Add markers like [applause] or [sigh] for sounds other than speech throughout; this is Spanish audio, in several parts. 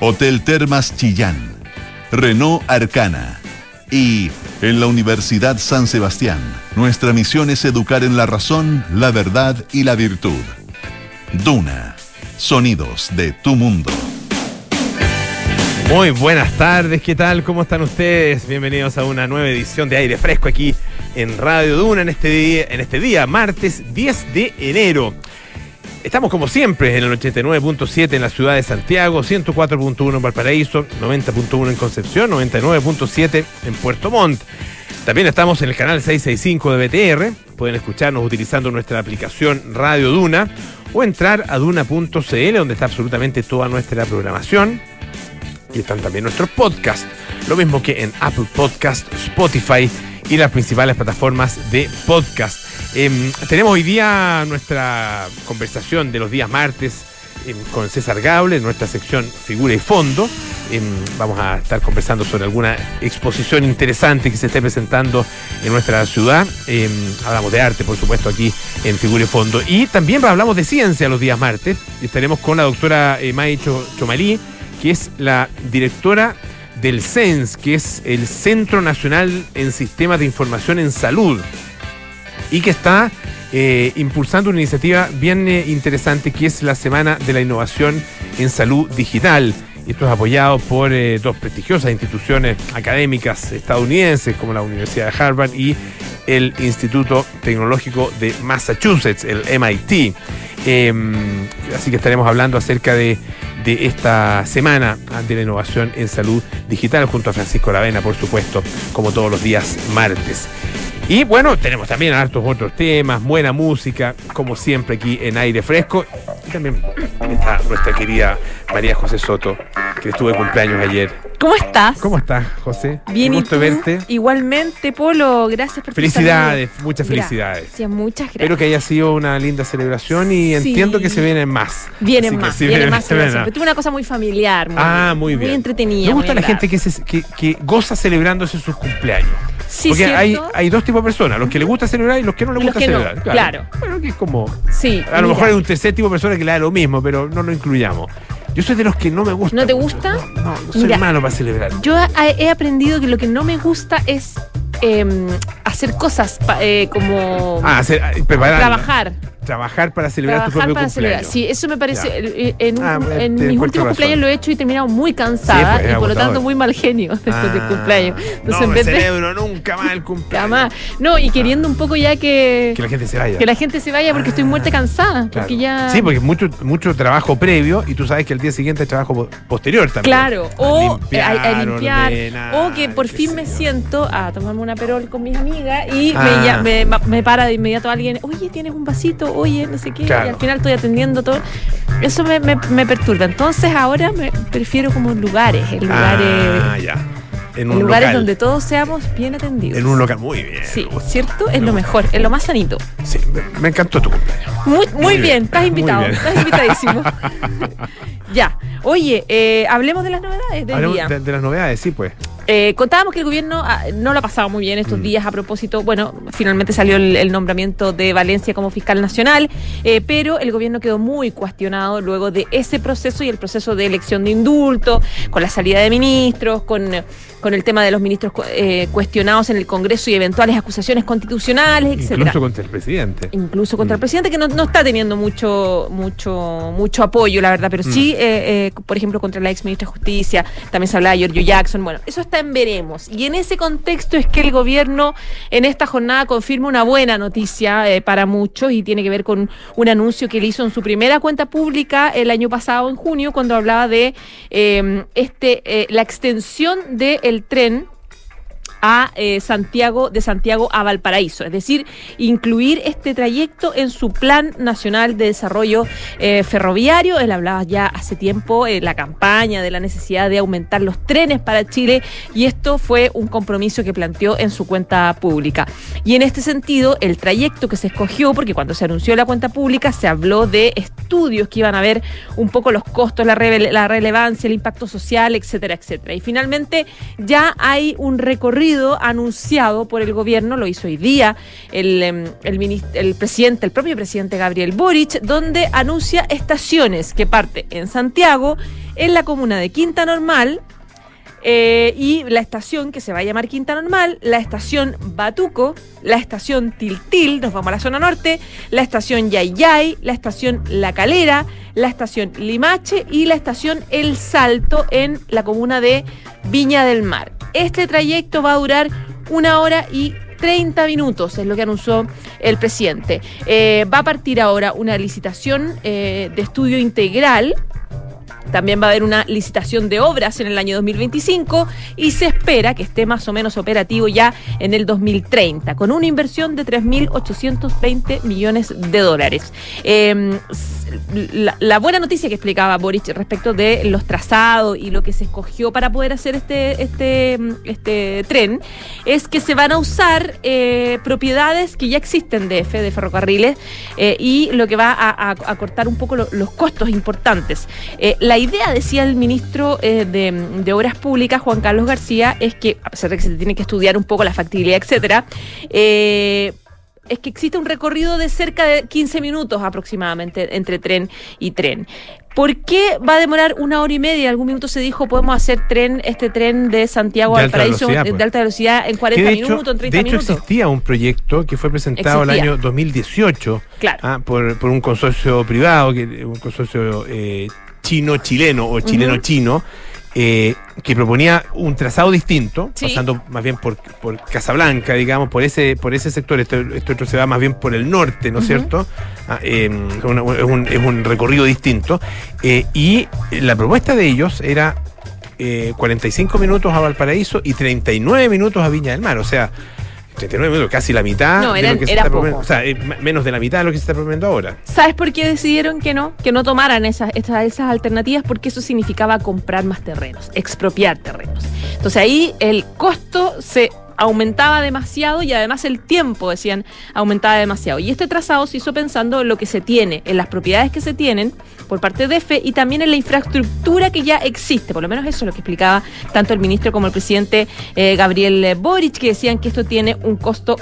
Hotel Termas Chillán, Renault Arcana y en la Universidad San Sebastián, nuestra misión es educar en la razón, la verdad y la virtud. Duna, sonidos de tu mundo. Muy buenas tardes, ¿qué tal? ¿Cómo están ustedes? Bienvenidos a una nueva edición de Aire Fresco aquí en Radio Duna en este día, en este día martes 10 de enero. Estamos como siempre en el 89.7 en la ciudad de Santiago, 104.1 en Valparaíso, 90.1 en Concepción, 99.7 en Puerto Montt. También estamos en el canal 665 de BTR. Pueden escucharnos utilizando nuestra aplicación Radio Duna o entrar a duna.cl donde está absolutamente toda nuestra programación. Y están también nuestros podcasts, lo mismo que en Apple Podcast, Spotify y las principales plataformas de podcast. Em, tenemos hoy día nuestra conversación de los días martes em, con César Gable, en nuestra sección Figura y Fondo. Em, vamos a estar conversando sobre alguna exposición interesante que se esté presentando en nuestra ciudad. hablamos de arte, por supuesto, aquí en Figura y Fondo. Y también hablamos de ciencia los días martes. Estaremos con la doctora eh, May Chomalí, que es la directora del CENS, que es el Centro Nacional en Sistemas de Información en Salud, y que está eh, impulsando una iniciativa bien eh, interesante que es la Semana de la Innovación en Salud Digital. Esto es apoyado por eh, dos prestigiosas instituciones académicas estadounidenses como la Universidad de Harvard y el Instituto Tecnológico de Massachusetts, el MIT. Em, así que estaremos hablando acerca de de esta semana de la innovación en salud digital junto a Francisco Lavena, por supuesto, como todos los días martes. Y bueno, tenemos también hartos otros temas, buena música, como siempre aquí en aire fresco. Y también está nuestra querida María José Soto, que estuvo de cumpleaños ayer. ¿Cómo estás? ¿Cómo estás, José? Bien, Un gusto verte. Igualmente, Polo, gracias por Felicidades, muchas felicidades. Gracias, muchas gracias. Espero que haya sido una linda celebración y entiendo que se vienen más. Vienen más, vienen más [laughs] celebraciones. Tuve una cosa muy familiar, muy, ah, muy, bien. muy entretenida. Me gusta la gente que, que, que goza celebrándose sus cumpleaños. Sí, Porque hay, hay dos tipos de personas, los que les gusta celebrar y los que no les gusta celebrar. claro. Bueno, que es como. Sí. A lo mejor hay un tercer tipo de persona que le da lo mismo, pero no lo incluyamos. Yo soy de los que no me gusta. ¿No te gusta? No, no, soy malo para celebrar. Yo he aprendido que lo que no me gusta es eh, hacer cosas eh, como. Ah, hacer, preparar. Trabajar trabajar para celebrar tu propio para cumpleaños. Celebrar. Sí, eso me parece. Eh, en, ah, en mis últimos cumpleaños lo he hecho y he terminado muy cansada pues, y por lo tanto muy mal genio [laughs] después ah, del cumpleaños. Entonces, no en vez celebro nunca más el cumpleaños. Jamás. No, y queriendo un poco ya que. Que la gente se vaya. Que la gente se vaya porque estoy muerta cansada. Porque ya... Sí, porque mucho, mucho trabajo previo y tú sabes que el día siguiente hay trabajo posterior también. Claro, o a limpiar, o que por fin me siento a tomarme una perol con mis amigas y ah. me, me, para de inmediato alguien, oye, tienes un vasito, oye, no sé qué y al final estoy atendiendo todo. Eso me, me, perturba. Entonces ahora me prefiero como lugares, en lugares. Ah, ya. En, lugares donde todos seamos bien atendidos. En un local, muy bien. Sí, ¿cierto? Es lo mejor, es lo más sanito. Sí, me, encantó tu cumpleaños. Muy, muy, bien, estás invitado, estás invitadísimo. [laughs] ya. Oye, eh, hablemos de las novedades del hablemos día. de las novedades, sí, pues. Eh, contábamos que el gobierno ah, no lo ha pasado muy bien estos mm. días a propósito, bueno, finalmente salió el, nombramiento de Valencia como fiscal nacional, eh, pero el gobierno quedó muy cuestionado luego de ese proceso y el proceso de elección de indulto, con la salida de ministros, con, con el tema de los ministros eh, cuestionados en el Congreso y eventuales acusaciones constitucionales, etc. Incluso contra el presidente. Incluso contra el mm. presidente, que no, está teniendo mucho, mucho, mucho apoyo, la verdad, pero sí, mm. por ejemplo, contra la ex ministra de Justicia, también se hablaba de Giorgio Jackson, bueno, eso está veremos. Y en ese contexto es que el gobierno en esta jornada confirma una buena noticia eh, para muchos y tiene que ver con un anuncio que él hizo en su primera cuenta pública el año pasado, en junio, cuando hablaba de eh, este eh, la extensión del tren a eh, Santiago, de Santiago a Valparaíso, es decir, incluir este trayecto en su Plan Nacional de Desarrollo eh, Ferroviario. Él hablaba ya hace tiempo en la campaña de la necesidad de aumentar los trenes para Chile y esto fue un compromiso que planteó en su cuenta pública. Y en este sentido, el trayecto que se escogió, porque cuando se anunció la cuenta pública se habló de estudios que iban a ver un poco los costos, la, la relevancia, el impacto social, etcétera, etcétera. Y finalmente ya hay un recorrido anunciado por el gobierno, lo hizo hoy día el, em, el, presidente, el propio presidente Gabriel Boric, donde anuncia estaciones que parte en Santiago, en la comuna de Quinta Normal, eh, y la estación que se va a llamar Quinta Normal, la estación Batuco, la estación Tiltil, nos vamos a la zona norte, la estación Yayay, la estación La Calera, la estación Limache y la estación El Salto en la comuna de Viña del Mar. Este trayecto va a durar una hora y 30 minutos, es lo que anunció el presidente. Eh, va a partir ahora una licitación eh, de estudio integral también va a haber una licitación de obras en el año 2025 y se espera que esté más o menos operativo ya en el 2030, con una inversión de 3.820 millones de dólares. Eh, la, buena noticia que explicaba Boric respecto de los trazados y lo que se escogió para poder hacer este, este, este tren es que se van a usar eh, propiedades que ya existen de F, ferrocarriles, eh, y lo que va a, a, cortar un poco lo, los costos importantes. Eh, la idea, decía el ministro eh, de, de, Obras Públicas, Juan Carlos García, es que, a pesar de que se tiene que estudiar un poco la factibilidad, etcétera, eh, es que existe un recorrido de cerca de 15 minutos aproximadamente entre tren y tren. ¿Por qué va a demorar una hora y media? Algún minuto se dijo, podemos hacer tren, este tren de Santiago de al Paraíso pues. de alta velocidad en 40 de hecho, minutos, en 30 de hecho, minutos. existía un proyecto que fue presentado Existía. el año 2018 Claro. ah, por, por un consorcio privado, que, un consorcio eh, chino-chileno o chileno-chino, eh, que proponía un trazado distinto, Sí. pasando más bien por, por Casablanca, digamos, por ese, por ese sector. Esto, esto otro se va más bien por el norte, ¿no es cierto? Ah, eh, una- es un, es un recorrido distinto. Eh, y la propuesta de ellos era eh, 45 minutos a Valparaíso y 39 minutos a Viña del Mar. O sea, 39 minutos, casi la mitad No, de lo que se era está poco. O sea, eh, menos de la mitad de lo que se está proponiendo ahora. ¿Sabes por qué decidieron que no? Que no tomaran esas, esas, esas alternativas, porque eso significaba comprar más terrenos, expropiar terrenos. Entonces ahí el costo se aumentaba demasiado y además el tiempo, decían, aumentaba demasiado. Y este trazado se hizo pensando en lo que se tiene, en las propiedades que se tienen por parte de EFE y también en la infraestructura que ya existe. Por lo menos eso es lo que explicaba tanto el ministro como el presidente eh, Gabriel Boric, que decían que esto tiene un costo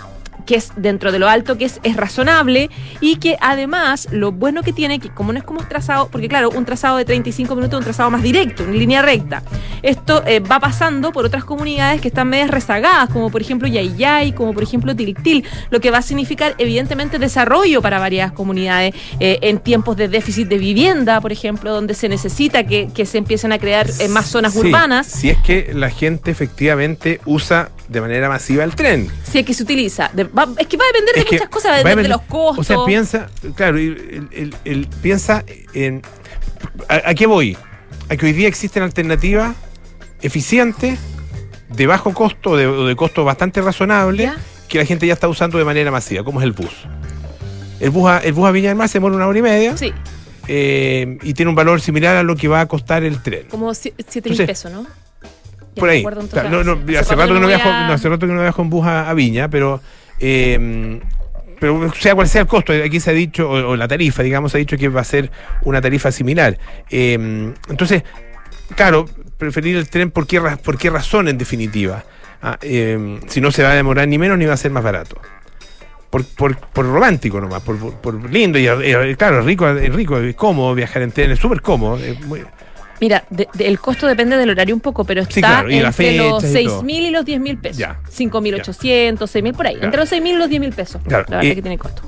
que es dentro de lo alto, que es, es razonable y que además lo bueno que tiene, que como no es como un trazado, porque claro, un trazado de 35 minutos es un trazado más directo, en línea recta. Esto eh, va pasando por otras comunidades que están medias rezagadas, como por ejemplo Yayay, como por ejemplo Tiltil, lo que va a significar evidentemente desarrollo para varias comunidades eh, en tiempos de déficit de vivienda, por ejemplo, donde se necesita que, que se empiecen a crear eh, más zonas Sí, urbanas, Si es que la gente efectivamente usa de manera masiva el tren. si es que se utiliza. De- va- es que va a depender de Es muchas cosas, va a depender de los costos. O sea, piensa, claro, el, el- el- piensa en. ¿a, a qué voy? A que hoy día existen alternativas eficientes, de bajo costo o de, de costo bastante razonable, ¿Ya? que la gente ya está usando de manera masiva, como es el bus. El bus a, el bus a Viña del Mar se demora una hora y media Sí, eh, y tiene un valor similar a lo que va a costar el tren. como 7 mil pesos, ¿no? Ya por ahí. Claro, no, no, Hace rato que no viajo, a- no, hace rato que no viajo en bus a, a Viña, pero eh, pero sea cual sea el costo, aquí se ha dicho, o, la tarifa, digamos, se ha dicho que va a ser una tarifa similar. Eh, entonces, claro, preferir el tren, ¿por qué, por qué razón en definitiva? Ah, eh, si no se va a demorar ni menos ni va a ser más barato. Por, por, por romántico nomás, por, por, lindo y eh, claro, rico, es rico, es cómodo viajar en tren, es súper cómodo. es muy- Mira, de- de- el costo depende del horario un poco, pero está Sí, claro, entre los fecha y 6 todo. mil y los 10 mil pesos. Ya. 5.800, 6 mil por ahí. Claro. Entre los 6 mil y los 10 mil pesos. Claro, La verdad y- que tiene costo.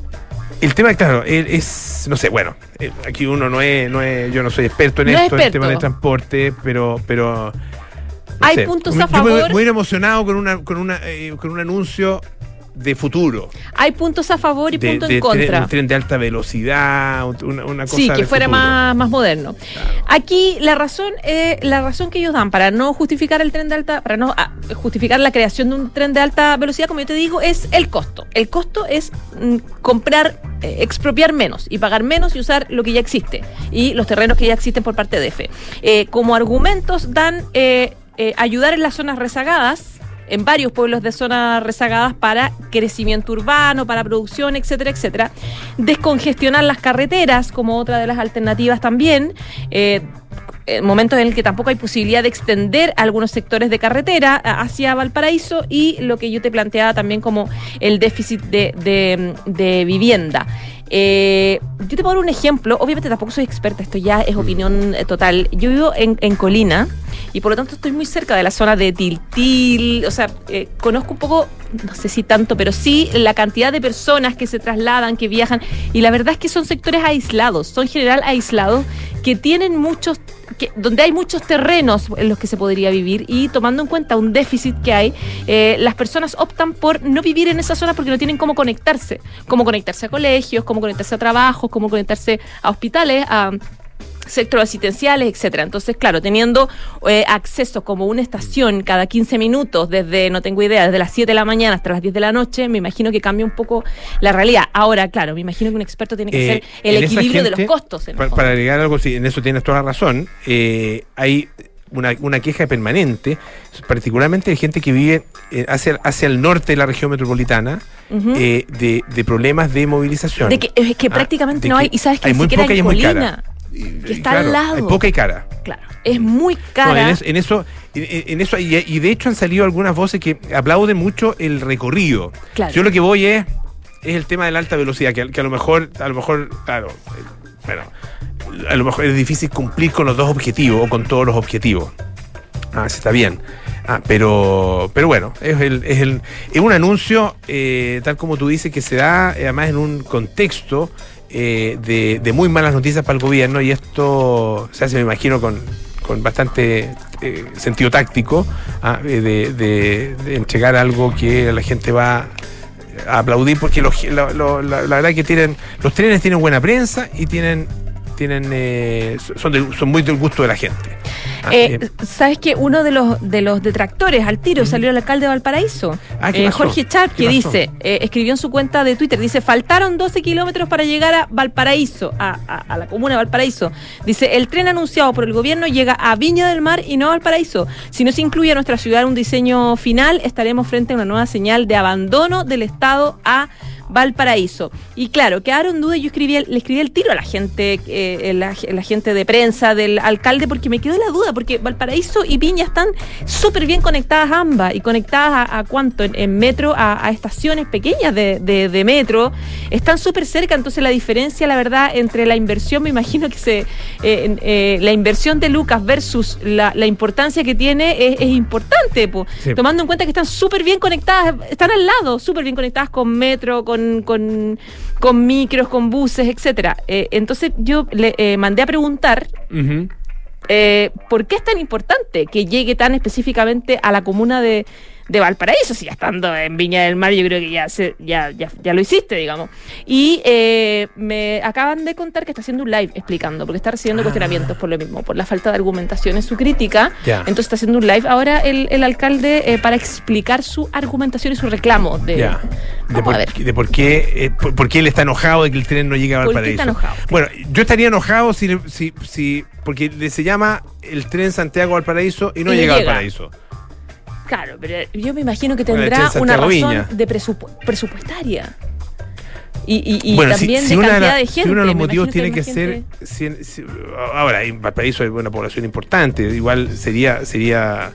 El tema, claro, él es, no sé, bueno, eh, aquí uno no es, no es, yo no soy experto en No esto, en experto. tema de transporte, pero, pero. no Hay sé. puntos Yo a me- favor. Muy emocionado con una, con una, eh, con un anuncio de futuro. Hay puntos a favor y puntos en tren- contra. un tren de alta velocidad, una, una cosa. Sí, que de fuera futuro. más, más moderno. Aquí la razón, eh, la razón que ellos dan para no justificar el tren de alta, para no ah, justificar la creación de un tren de alta velocidad, como yo te digo, es el costo. El costo es mm, comprar, eh, expropiar menos y pagar menos y usar lo que ya existe y los terrenos que ya existen por parte de EFE. Eh, como argumentos dan eh, eh, ayudar en las zonas rezagadas en varios pueblos de zonas rezagadas para crecimiento urbano, para producción, etcétera, etcétera. Descongestionar las carreteras como otra de las alternativas también. Eh, eh, momentos en el que tampoco hay posibilidad de extender algunos sectores de carretera a- hacia Valparaíso y lo que yo te planteaba también como el déficit de- de vivienda. Eh, yo te puedo dar un ejemplo, obviamente tampoco soy experta, esto ya es opinión eh, total. Yo vivo en, en Colina y por lo tanto estoy muy cerca de la zona de Tiltil, o sea, eh, conozco un poco, no sé si tanto, pero sí la cantidad de personas que se trasladan, que viajan, y la verdad es que son sectores aislados, son en general aislados, que tienen muchos donde hay muchos terrenos en los que se podría vivir y tomando en cuenta un déficit que hay, eh, las personas optan por no vivir en esa zona porque no tienen cómo conectarse, cómo conectarse a colegios, cómo conectarse a trabajos, cómo conectarse a hospitales, a centros asistenciales, etcétera. Entonces, claro, teniendo eh, acceso como una estación cada 15 minutos, desde, no tengo idea, desde las 7 de la mañana hasta las 10 de la noche, me imagino que cambia un poco la realidad. Ahora, claro, me imagino que un experto tiene que Eh, hacer el equilibrio de los costos. en Para, para agregar algo, sí, en eso tienes toda la razón. eh, hay una, una queja permanente, particularmente de gente que vive eh, hacia, hacia el norte de la región metropolitana, eh, de, de problemas de movilización. de que, es que Ah, prácticamente no que hay, y sabes que hay ni muy siquiera poca y en es muy cara. Y- que está al lado. Hay poca y cara. claro, es muy No, cara. en, es- en eso, en, en eso y, y de hecho han salido algunas voces que aplauden mucho el recorrido. Claro. Yo lo que voy es, es el tema de la alta velocidad, que, a- que a lo mejor, a lo mejor, claro, eh, bueno, a lo mejor es difícil cumplir con los dos objetivos o con todos los objetivos. Ah, sí, está bien. Ah, pero, pero bueno, es, el, es, el, es un anuncio, eh, tal como tú dices, que se da eh, además en un contexto eh, de, de muy malas noticias para el gobierno y esto se hace, me imagino, con, con bastante eh, sentido táctico ah, eh, de, de- de entregar algo que la gente va a aplaudir porque los- lo- lo- la, la verdad que tienen los trenes tienen buena prensa y tienen tienen eh, son, son muy del gusto de la gente. Ah, Eh, eh, ¿Sabes que uno de los de los detractores al tiro salió el alcalde de Valparaíso? Ah, ¿qué Eh? Jorge ¿Qué que dice, escribió en su cuenta de Twitter, dice, faltaron 12 kilómetros para llegar a Valparaíso, a, a- a la comuna de Valparaíso. Dice, el tren anunciado por el gobierno llega a Viña del Mar y no a Valparaíso. Si no se incluye a nuestra ciudad un diseño final, estaremos frente a una nueva señal de abandono del Estado a Valparaíso. Y claro, quedaron dudas. Yo escribí, el- le escribí el tiro a la gente, eh, la, la gente de prensa, del alcalde, porque me quedó la duda, porque Valparaíso y Viña están súper bien conectadas ambas y conectadas a, a cuánto, en, en metro, a, a estaciones pequeñas de, de- de metro. Están súper cerca, entonces la diferencia, la verdad, entre la inversión, me imagino que se. eh, eh, la inversión de Lucas versus la, la importancia que tiene es, es importante, po. Sí. tomando en cuenta que están súper bien conectadas, están al lado, súper bien conectadas con metro, con, con, con micros, con buses, etcétera. Eh, entonces yo le eh, mandé a preguntar eh, ¿por qué es tan importante que llegue tan específicamente a la comuna de, de Valparaíso? Si ya estando en Viña del Mar, yo creo que ya, se, ya, ya, ya lo hiciste, digamos. Y eh, me acaban de contar que está haciendo un live explicando, porque está recibiendo Ah. cuestionamientos por lo mismo, por la falta de argumentación en su crítica. Ya. Entonces está haciendo un live ahora el, el alcalde eh, para explicar su argumentación y su reclamo. De, Ya. De por, de por qué, eh, por, por qué él está enojado de que el tren no llegue a ¿Por qué Valparaíso. está enojado? Bueno, yo estaría enojado si, si, si porque se llama el tren Santiago-Valparaíso y no Y no llega a. Valparaíso. Claro, pero yo me imagino que tendrá una razón de presupu- presupuestaria. Y, y, y bueno, si, también si de una cantidad de si gente. uno de los motivos tiene que ser. si- si- ahora, en Valparaíso hay una población importante. Igual sería. sería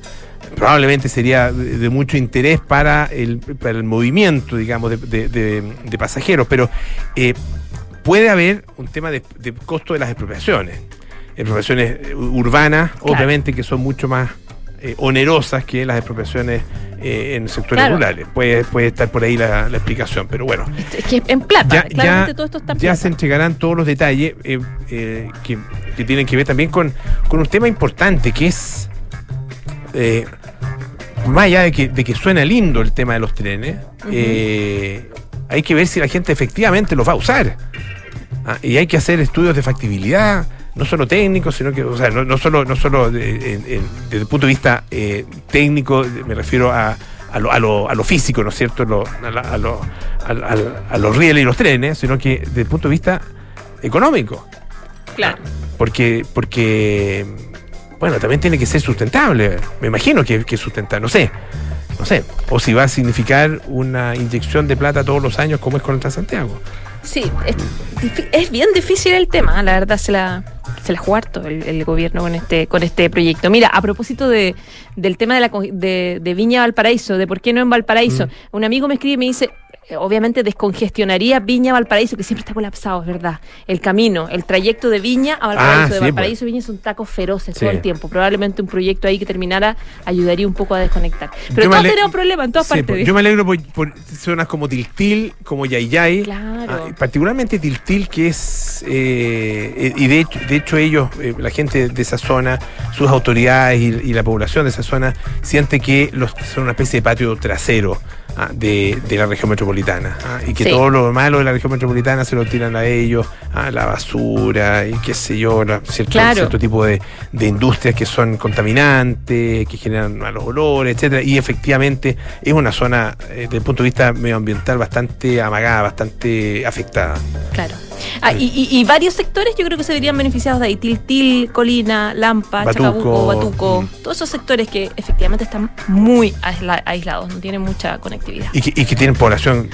probablemente sería de, de mucho interés para el, para el movimiento, digamos, de, de- pasajeros, pero eh, puede haber un tema de, de costo de las expropiaciones. Expropiaciones eh, urbanas, Claro. obviamente, que son mucho más eh, onerosas que las expropiaciones eh, en sectores Claro. rurales. Puede, puede estar por ahí la, la explicación, pero bueno. Es que en plata, Ya, claramente ya- todo esto está en ya plata. se entregarán todos los detalles eh, eh, que, que tienen que ver también con, con un tema importante que es, más allá de que, de que suena lindo el tema de los trenes, hay que ver si la gente efectivamente los va a usar. Ah, y hay que hacer estudios de factibilidad, no solo técnicos, sino que, o sea, no, no solo, no solo de- en- en- desde el punto de vista eh, técnico, me refiero a, a, lo, a, lo, a lo físico, ¿no es cierto? Lo- a, lo- a los rieles y los trenes, sino que desde el punto de vista económico. Claro. Porque, porque bueno, también tiene que ser sustentable. Me imagino que, que es sustentable, no sé. No sé. O si va a significar una inyección de plata todos los años, como es con el Transantiago. Sí, es, es bien difícil el tema, la verdad se la, se la jugó harto el, el gobierno con este, con este proyecto. Mira, a propósito de, del tema de, la, de, de Viña Valparaíso, de por qué no en Valparaíso, un amigo me escribe y me dice, eh, obviamente descongestionaría Viña Valparaíso, que siempre está colapsado, es verdad. El camino, el trayecto de Viña a Valparaíso, Ah, de sí, Valparaízo a Viña son tacos feroces Sí. todo el tiempo. Probablemente un proyecto ahí que terminara ayudaría un poco a desconectar. Pero Yo todos tenemos problemas en todas Sí, partes. pues, yo me alegro por, por zonas como Tiltil, como Yayay. Claro. Ah, particularmente Tiltil, que es. eh, y de hecho, de hecho ellos, eh, la gente de esa zona, sus autoridades y, y la población de esa zona, siente que los, son una especie de patio trasero. ah, de, de la región metropolitana ah, y que Sí. todo lo malo de la región metropolitana se lo tiran a ellos, a la basura y qué sé yo, la- cierto, Claro. cierto tipo de, de industrias que son contaminantes, que generan malos olores, etcétera. Y efectivamente es una zona, eh, desde el punto de vista medioambiental, bastante amagada, bastante afectada. Claro. Ah, y, y- y varios sectores yo creo que se verían beneficiados de ahí. Tiltil, Colina, Lampa, Batuco, Chacabuco, Batuco. mm. Todos esos sectores que efectivamente están muy aisla- aislados, no tienen mucha conectividad. Y que, y que tienen población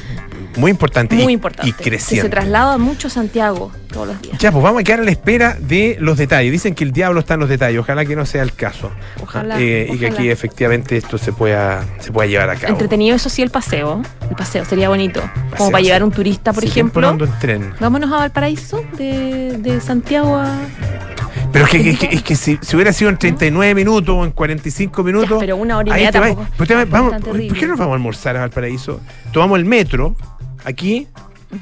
muy importante. muy y, importante. Y Que se creciendo. traslada mucho a Santiago todos los días. Ya, pues vamos a quedar a la espera de los detalles. Dicen que el diablo está en los detalles. Ojalá que no sea el caso. Ojalá, Eh, Y que aquí efectivamente esto se pueda, se pueda llevar a cabo. Entretenido, eso sí, el paseo. El paseo sería bonito. Como para llevar un turista, por Sí, ejemplo. en tren. Vámonos a Valparaíso, de, de Santiago a. Pero es que, es que, es que si, si hubiera sido en 39 minutos o en 45 minutos. Ya, pero una hora y media te tampoco te vamos, ¿Por qué no vamos a almorzar a Valparaíso? Tomamos el metro aquí.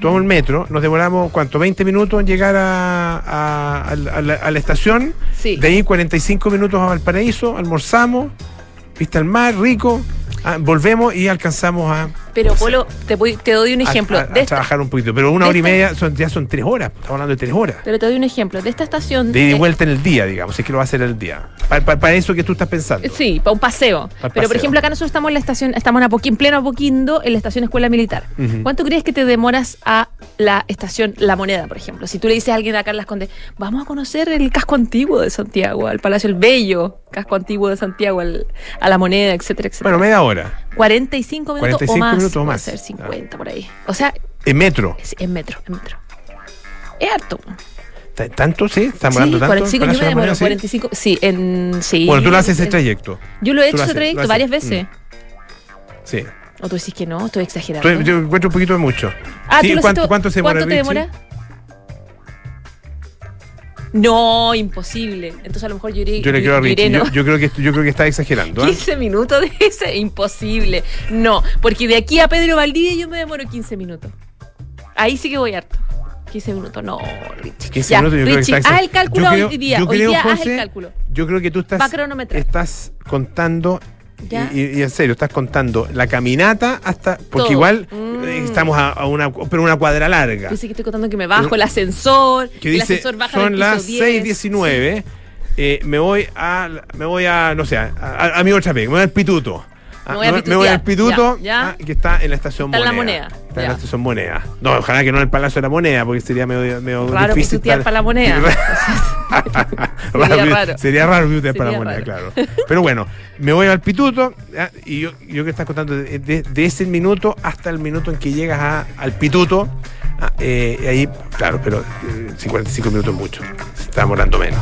Tomamos el metro, nos demoramos, ¿cuánto? 20 minutos en llegar a, a- a la- a la, a la estación. Sí. De ahí 45 minutos a Valparaíso, almorzamos, vista al mar, rico. Ah, volvemos y alcanzamos a, Pero, Polo, te, voy- te doy un ejemplo. a- a de esta- trabajar un poquito. Pero una de hora y media son, ya son tres horas. Estamos hablando de tres horas. pero te doy un ejemplo. De esta estación. De eh, vuelta en el día, digamos, es que lo va a hacer el día. Para eso que tú estás pensando. Sí, para un paseo. Pero, por ejemplo, acá nosotros estamos en la estación, estamos en, Apoqui- en pleno Apoquindo, en la estación Escuela Militar. ¿Cuánto crees que te demoras a la estación La Moneda, por ejemplo? Si tú le dices a alguien acá en Las Condes, vamos a conocer el casco antiguo de Santiago, al Palacio El Bello, casco antiguo de Santiago, al- a La Moneda, etcétera, etcétera. Bueno, media hora. 45 minutos 45 o más. minutos o puede más. ser 50 por ahí. O sea, En metro. es, en metro, en metro. Es harto. ¿T- ¿Tanto? ¿Sí? ¿Estamos Sí, hablando tanto? 45, yo me demoro sí? 45. Sí, en. Sí. Bueno, tú lo haces ese trayecto. Yo lo he hecho ese trayecto varias veces. Sí. O tú decís que no, estoy exagerando. Yo encuentro un poquito de mucho. Ah, Sí, ¿tú lo ¿cuánto, ¿Cuánto se demora, ¿Cuánto te demora? No, imposible. Entonces a lo mejor yo iré. Yo le creo a yo iré, Richie. ¿no? Yo, yo creo que, yo creo que está exagerando. ¿ah? 15 minutos de ese, imposible. No, porque de aquí a Pedro Valdivia yo me demoro 15 minutos. Ahí sí que voy harto. 15 minutos, no, Richie. 15 Ya, minutos yo creo que Richie, haz el cálculo creo- hoy día. yo hoy creo, día haz José, el cálculo. Yo creo que tú estás, a estás contando, Ya. y, en serio, estás contando la caminata hasta, porque Todo. igual Mm. estamos a, a una, pero una cuadra larga. Dice que estoy contando que me bajo el ascensor, que que el ascensor baja son las 10. 6.19 eh, me voy a me voy a no sé a, a- a mi otra vez me voy al pituto Ah, Me voy a me voy al pituto Ya, ya. ah, que está en la estación Está en la moneda Moneda. está en la estación moneda no ojalá que no en el palacio de la moneda porque sería medio, medio Raro difícil estar- para la moneda. [laughs] Raro, Sería raro. sería raro pitutear para la moneda raro. claro pero bueno me voy al pituto ah, y yo, yo que estás contando de, de- de ese minuto hasta el minuto en que llegas a- al pituto ah, eh, ahí claro pero eh, 55 minutos es mucho está demorando menos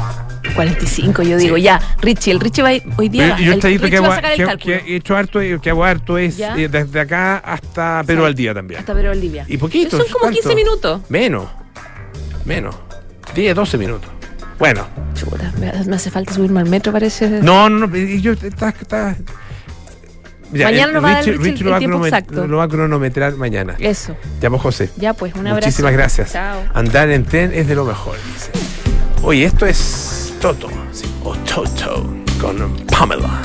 45, yo digo, ya, Richie, el Richie va hoy día. va, Yo, el el trayecto que va a sacar el que, he hecho harto, eh, que hago harto es eh, desde acá hasta Sí. al día también. Hasta Pedro Valdivia. Y poquito. Son como ¿cuánto? 15 minutos. Menos. Menos. 10, 12 minutos. Bueno. Chuta, me, hace falta subirme al metro, parece. No, no, no. Yo, está, está- Ya, Mañana el nos va a dar el lo va a tiempo exacto. Lo va a cronometrar mañana. Eso. Llamo José. Ya, pues, un abrazo. Muchísimas gracias. Chao. Andar en tren es de lo mejor. dice. Oye, esto es Toto. sí, o Toto con Pamela.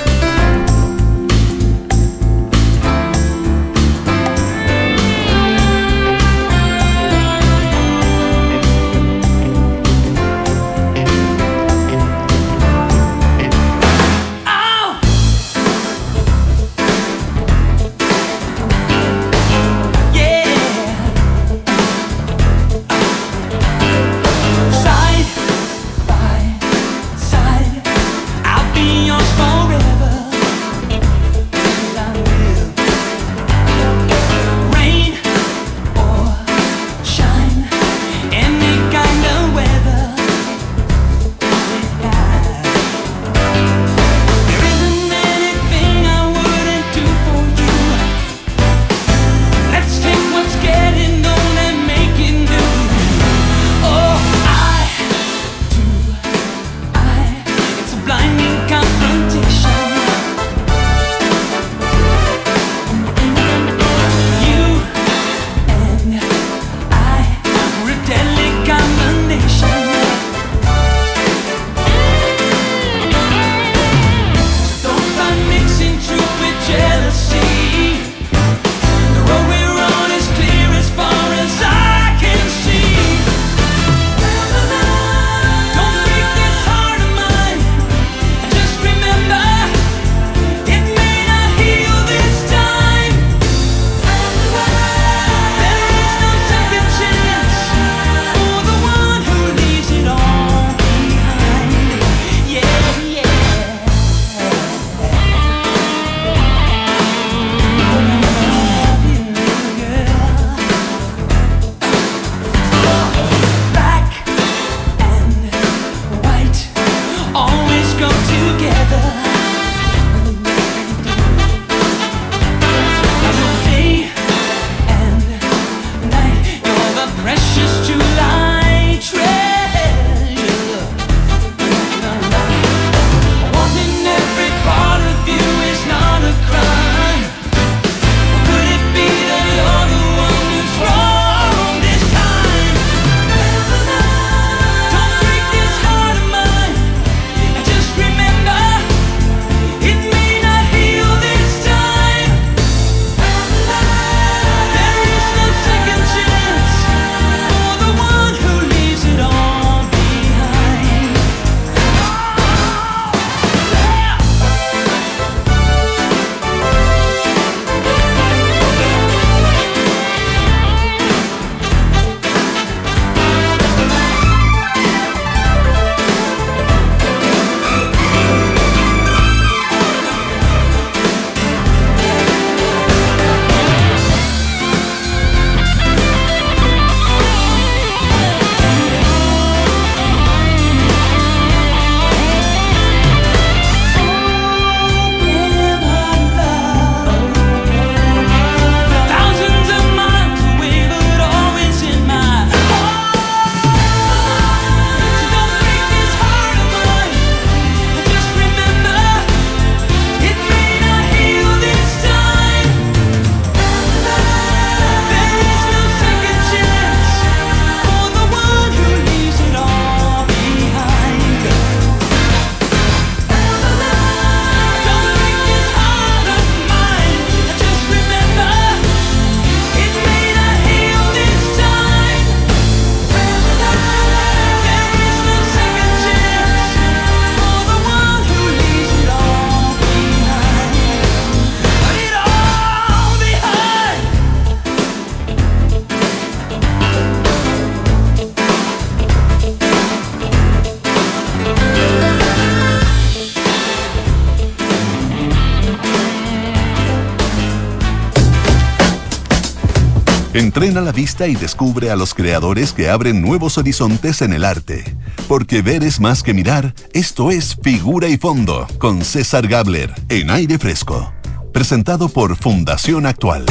Entrena la vista y descubre a los creadores que abren nuevos horizontes en el arte. Porque ver es más que mirar, esto es Figura y Fondo, con César Gabler, en aire fresco. Presentado por Fundación Actual.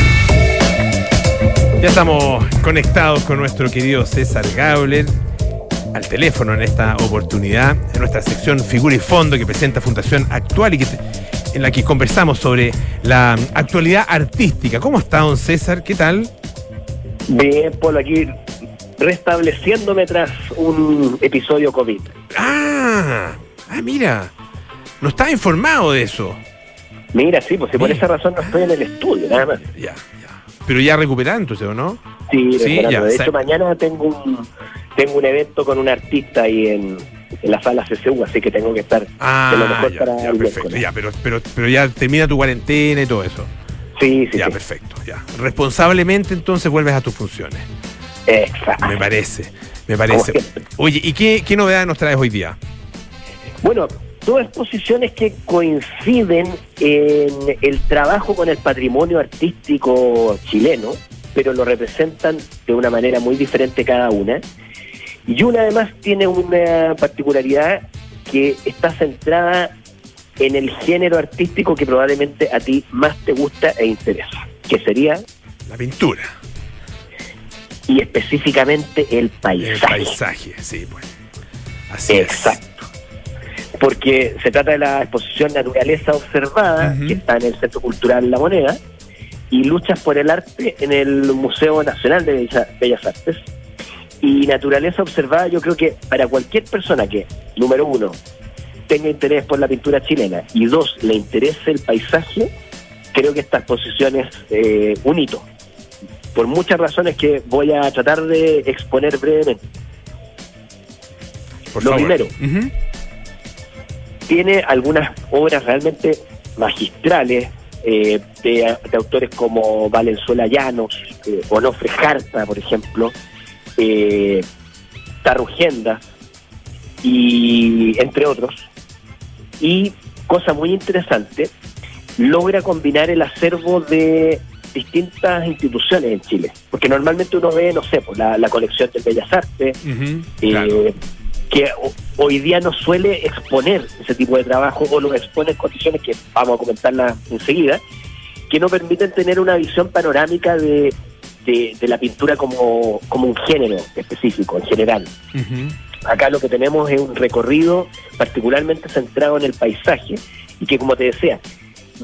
Ya estamos conectados con nuestro querido César Gabler al teléfono en esta oportunidad, en nuestra sección Figura y Fondo que presenta Fundación Actual y que en la que conversamos sobre la actualidad artística. ¿Cómo está, don César? ¿Qué tal? Bien, por aquí restableciéndome tras un episodio COVID. Ah, ah, mira, no estaba informado de eso. Mira, sí, pues si por esa razón no estoy en el estudio, nada más. Ya, ya. Pero ya recuperándose, ¿o no? Sí, Sí, ya, de sa- hecho mañana tengo un tengo un evento con un artista ahí en, en la sala CCU, así que tengo que estar Ah, de lo mejor ya, para ya, el perfecto. Ya, pero, pero, pero ya termina tu cuarentena y todo eso. Sí, sí, ya, sí. perfecto, ya. Responsablemente entonces vuelves a tus funciones. Exacto. Me parece, me parece. Oye, ¿y qué, qué novedad nos traes hoy día? Bueno, dos exposiciones que coinciden en el trabajo con el patrimonio artístico chileno, pero lo representan de una manera muy diferente cada una. Y una además tiene una particularidad que está centrada en el género artístico que probablemente a ti más te gusta e interesa, que sería, La pintura, y específicamente el el paisaje. paisaje, sí, pues. Así es. Exacto. Porque se trata de la exposición Naturaleza Observada, que está en el Centro Cultural La Moneda, y Luchas por el Arte en el Museo Nacional de Bella- Bellas Artes. Y Naturaleza Observada, yo creo que para cualquier persona que, número uno, tenga interés por la pintura chilena, y dos, le interese el paisaje, creo que esta exposición es eh, un hito. Por muchas razones que voy a tratar de exponer brevemente. Por Lo favor. primero. Tiene algunas obras realmente magistrales eh, de, de autores como Valenzuela Llanos, eh, Onofre Jarta, por ejemplo, eh, Tarrugenda, y entre otros. Y, cosa muy interesante, logra combinar el acervo de distintas instituciones en Chile. Porque normalmente uno ve, no sé, pues, la, la colección de Bellas Artes, eh, claro. que ho- hoy día no suele exponer ese tipo de trabajo o lo expone en condiciones que vamos a comentarlas enseguida, que no permiten tener una visión panorámica de, de- de la pintura como, como un género específico, en general. Ujú. Acá lo que tenemos es un recorrido particularmente centrado en el paisaje y que, como te decía,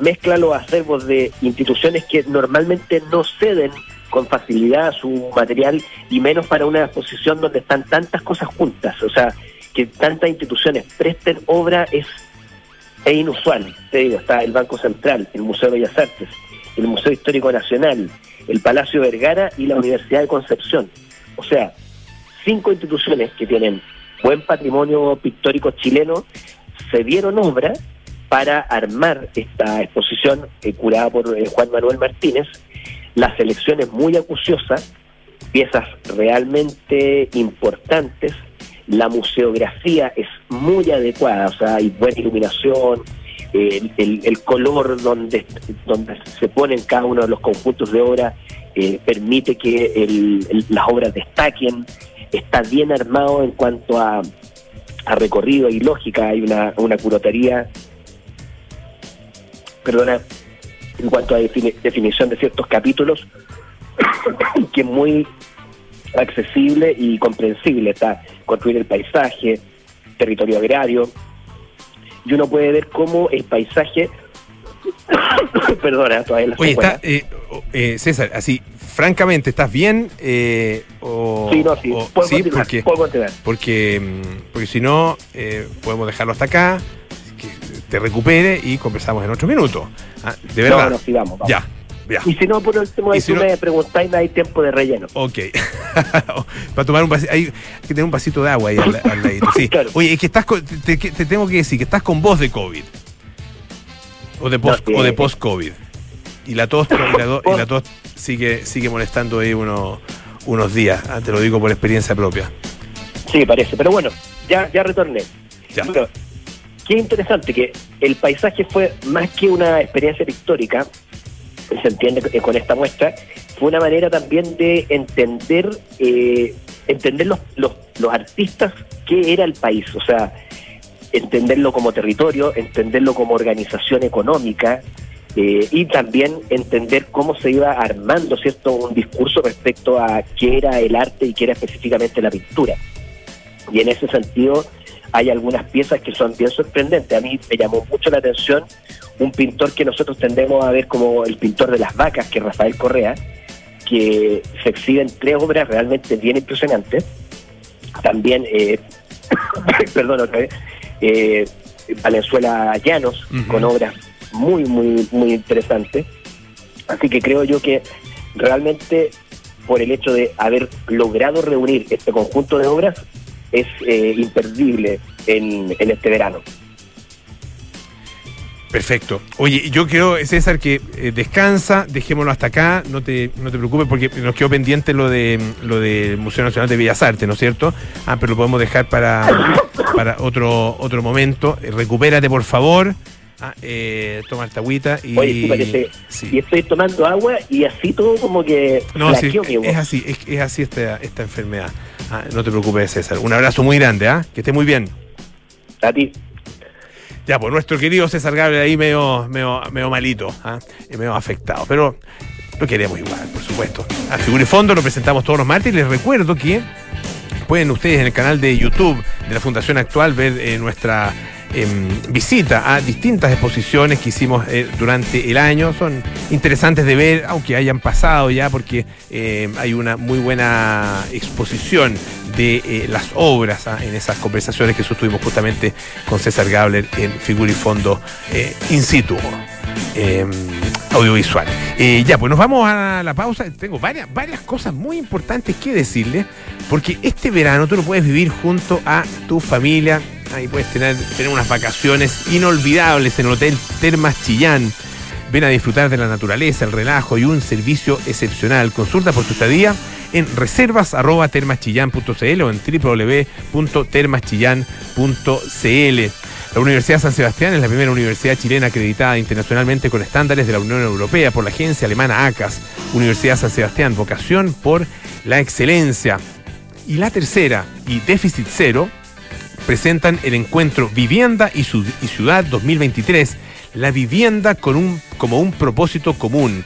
mezcla los acervos de instituciones que normalmente no ceden con facilidad su material y menos para una exposición donde están tantas cosas juntas. O sea, que tantas instituciones presten obra es, es inusual. Te digo, está el Banco Central, el Museo de Bellas Artes, el Museo Histórico Nacional, el Palacio Vergara y la Universidad de Concepción. O sea, cinco instituciones que tienen buen patrimonio pictórico chileno se dieron obra para armar esta exposición eh, curada por eh, Juan Manuel Martínez. La selección es muy acuciosa, piezas realmente importantes, la museografía es muy adecuada, o sea, hay buena iluminación, el, color donde, donde se ponen cada uno de los conjuntos de obra eh, permite que las obras destaquen, está bien armado en cuanto a, a recorrido y lógica, hay una, una curaduría, perdona, en cuanto a defini- definición de ciertos capítulos, [coughs] que es muy accesible y comprensible, está construir el paisaje, territorio agrario, y uno puede ver cómo el paisaje, [coughs] perdona, todavía las Oye, está, eh, eh, César, así, francamente, ¿estás bien? Eh, o, Sí, no, sí, o- puedo sí, continuar, porque, puedo continuar. porque, mm, porque si no, eh, podemos dejarlo hasta acá, que te recupere y conversamos en otro minuto. Ah, de verdad. No, no, sí, vamos, vamos. Ya, ya. Y si no, por último, ahí si tú no- me preguntáis, no hay tiempo de relleno. Ok. [laughs] Para tomar un vasito, hay que tener un vasito de agua ahí al, al ladito. Sí. [laughs] Claro. Oye, es que estás con- te, te- te tengo que decir que estás con voz de COVID. O de post, No, sí. o de post-COVID. Y la tos, y la, do- y la [laughs] tos sigue, sigue molestando ahí uno- unos días. Ah, te lo digo por experiencia propia. Sí, parece. Pero bueno, ya, ya retorné. Ya. Bueno, qué interesante que el paisaje fue más que una experiencia pictórica, se entiende que con esta muestra, fue una manera también de entender, eh, entender los, los, los artistas qué era el país, o sea, entenderlo como territorio, entenderlo como organización económica, eh, y también entender cómo se iba armando cierto un discurso respecto a qué era el arte y qué era específicamente la pintura. Y en ese sentido hay algunas piezas que son bien sorprendentes. A mí me llamó mucho la atención un pintor que nosotros tendemos a ver como el pintor de las vacas, que es Rafael Correa, que se exhiben tres obras realmente bien impresionantes. También, eh, [coughs] perdón otra vez, eh, Valenzuela Llanos, con obras muy, muy, muy interesantes. Así que creo yo que realmente por el hecho de haber logrado reunir este conjunto de obras es eh, imperdible en, este verano. Perfecto. Oye, yo quiero, César, que eh, descansa, dejémoslo hasta acá, no te, no te preocupes porque nos quedó pendiente lo de lo del Museo Nacional de Bellas Artes, ¿no es cierto? Ah, pero lo podemos dejar para, para otro, otro momento. Eh, recupérate, por favor. Ah, eh, agüita y. Oye, sí parece. Sí. Y estoy tomando agua y así todo como que. No, sí, mi es así, es, es así esta, esta enfermedad. Ah, no te preocupes, César. Un abrazo muy grande, ¿ah? Que esté muy bien. A ti. Ya, pues nuestro querido César Gabriel ahí medio, medio, medio malito, ¿ah? Y medio afectado. Pero lo queremos igual, por supuesto. A Figura y Fondo lo presentamos todos los martes y les recuerdo que pueden ustedes en el canal de YouTube de la Fundación Actual ver eh, nuestra em, visita a distintas exposiciones que hicimos eh, durante el año. Son interesantes de ver, aunque hayan pasado ya, porque eh, hay una muy buena exposición de eh, las obras ah, en esas conversaciones que sostuvimos justamente con César Gabler en Figura y Fondo in situ. Eh, audiovisual. Eh, ya, pues nos vamos a la pausa. Tengo varias, varias cosas muy importantes que decirles, porque este verano tú lo puedes vivir junto a tu familia. Ahí puedes tener, tener unas vacaciones inolvidables en el Hotel Termas Chillán. Ven a disfrutar de la naturaleza, el relajo y un servicio excepcional. Consulta por tu estadía en reservas.termaschillán.cl o en www.termaschillán.cl. La Universidad San Sebastián es la primera universidad chilena acreditada internacionalmente con estándares de la Unión Europea por la agencia alemana ACAS. Universidad San Sebastián, vocación por la excelencia. Y la tercera, y déficit cero, presentan el encuentro Vivienda y, Ciudad 2023, la vivienda con un, como un propósito común.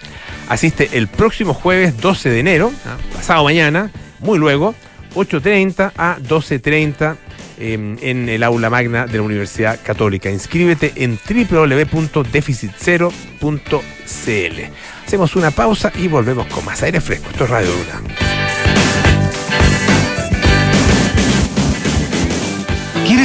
Asiste el próximo jueves 12 de enero, ah, pasado mañana, muy luego, 8.30 a 12.30 eh, en el aula magna de la Universidad Católica. Inscríbete en www.deficitcero.cl. Hacemos una pausa y volvemos con más aire fresco. Esto es Radio Duna.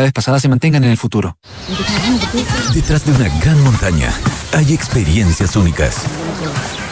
rentabilidades pasadas se mantengan en el futuro. Detrás de una gran montaña hay experiencias únicas.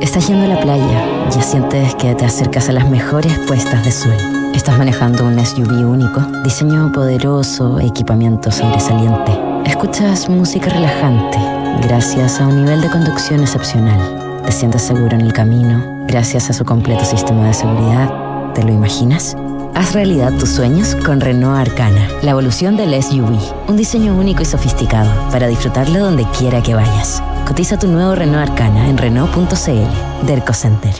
Estás yendo a la playa, ya sientes que te acercas a las mejores puestas de sol. Estás manejando un SUV único, diseño poderoso, equipamiento sobresaliente. Escuchas música relajante, gracias a un nivel de conducción excepcional. Te sientes seguro en el camino, gracias a su completo sistema de seguridad. ¿Te lo imaginas? Haz realidad tus sueños con Renault Arcana, la evolución del SUV. Un diseño único y sofisticado para disfrutarlo donde quiera que vayas. Cotiza tu nuevo Renault Arcana en Renault.cl. Derco Center.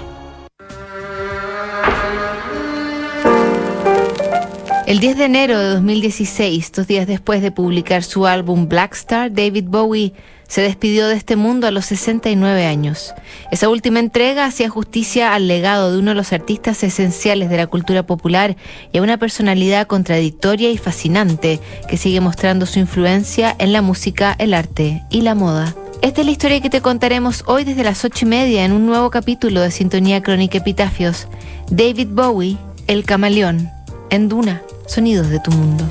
El 10 de enero de 2016, dos días después de publicar su álbum Black Star, David Bowie se despidió de este mundo a los 69 años. Esa última entrega hacía justicia al legado de uno de los artistas esenciales de la cultura popular y a una personalidad contradictoria y fascinante que sigue mostrando su influencia en la música, el arte y la moda. Esta es la historia que te contaremos hoy desde las ocho y media en un nuevo capítulo de Sintonía Crónica Epitafios. David Bowie, El Camaleón, en Duna, Sonidos de tu Mundo.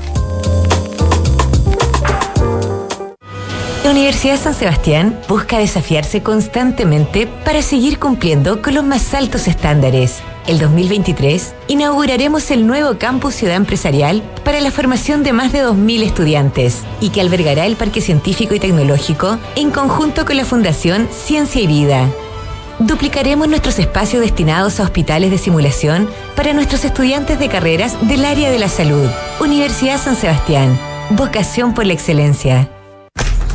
La Universidad San Sebastián busca desafiarse constantemente para seguir cumpliendo con los más altos estándares. El 2023 inauguraremos el nuevo campus Ciudad Empresarial para la formación de más de 2.000 estudiantes y que albergará el Parque Científico y Tecnológico en conjunto con la Fundación Ciencia y Vida. Duplicaremos nuestros espacios destinados a hospitales de simulación para nuestros estudiantes de carreras del área de la salud. Universidad San Sebastián. Vocación por la excelencia.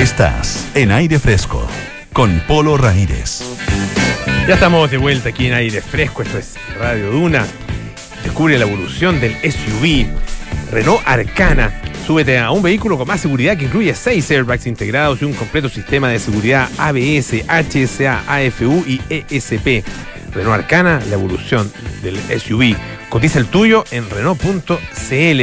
Estás en aire fresco con Polo Ramírez. Ya estamos de vuelta aquí en aire fresco, esto es Radio Duna. Descubre la evolución del SUV Renault Arcana. Súbete a un vehículo con más seguridad que incluye 6 airbags integrados y un completo sistema de seguridad ABS, HSA, AFU y ESP. Renault Arcana, la evolución del SUV. Cotiza el tuyo en Renault.cl.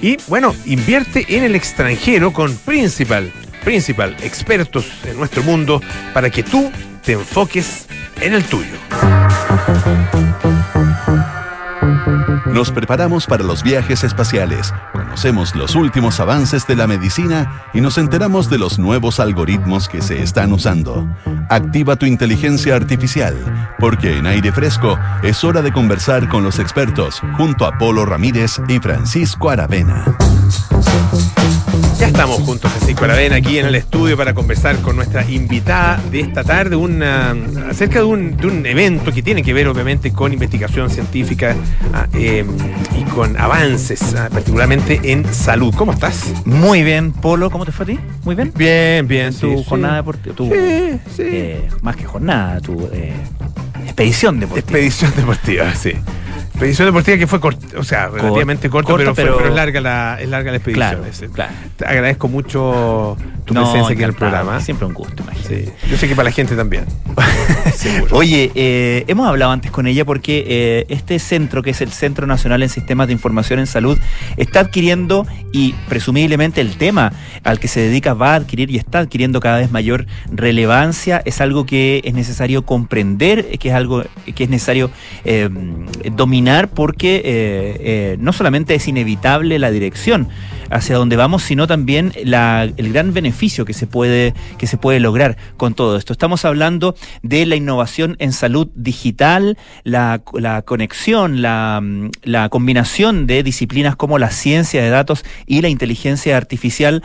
Y bueno, invierte en el extranjero con Principal. Principal, expertos en nuestro mundo para que tú te enfoques en el tuyo. Nos preparamos para los viajes espaciales, conocemos los últimos avances de la medicina y nos enteramos de los nuevos algoritmos que se están usando. Activa tu inteligencia artificial, porque en aire fresco es hora de conversar con los expertos junto a Polo Ramírez y Francisco Aravena. Ya estamos juntos, Francisco Aravena, aquí en el estudio para conversar con nuestra invitada de esta tarde una, acerca de un, de un evento que tiene que ver obviamente con investigación científica ah, eh, y con avances, ah, particularmente en salud. ¿Cómo estás? Muy bien, Polo, ¿cómo te fue a ti? Muy bien. Bien, bien. Tu sí, jornada sí. deportiva, tu, Sí, sí. eh, más que jornada, tu eh, expedición deportiva. Expedición deportiva, sí. Expedición deportiva que fue corta, o sea, relativamente corta, corta, pero, fue- pero- pero es larga la, es larga la expedición. Claro, ese. claro. Te agradezco mucho tu No, presencia aquí en el programa. Siempre un gusto, imagínate. Sí. Yo sé que para la gente también. [laughs] Seguro. Oye, eh, hemos hablado antes con ella porque eh, este centro, que es el Centro Nacional en Sistemas de Información en Salud, está adquiriendo y presumiblemente el tema al que se dedica va a adquirir y está adquiriendo cada vez mayor relevancia. Es algo que es necesario comprender, que es algo que es necesario eh, dominar porque eh, eh, no solamente es inevitable la dirección hacia donde vamos, sino también el gran beneficio que se puede que se puede lograr con todo esto. Estamos hablando de la innovación en salud digital, la, la conexión, la, la combinación de disciplinas como la ciencia de datos y la inteligencia artificial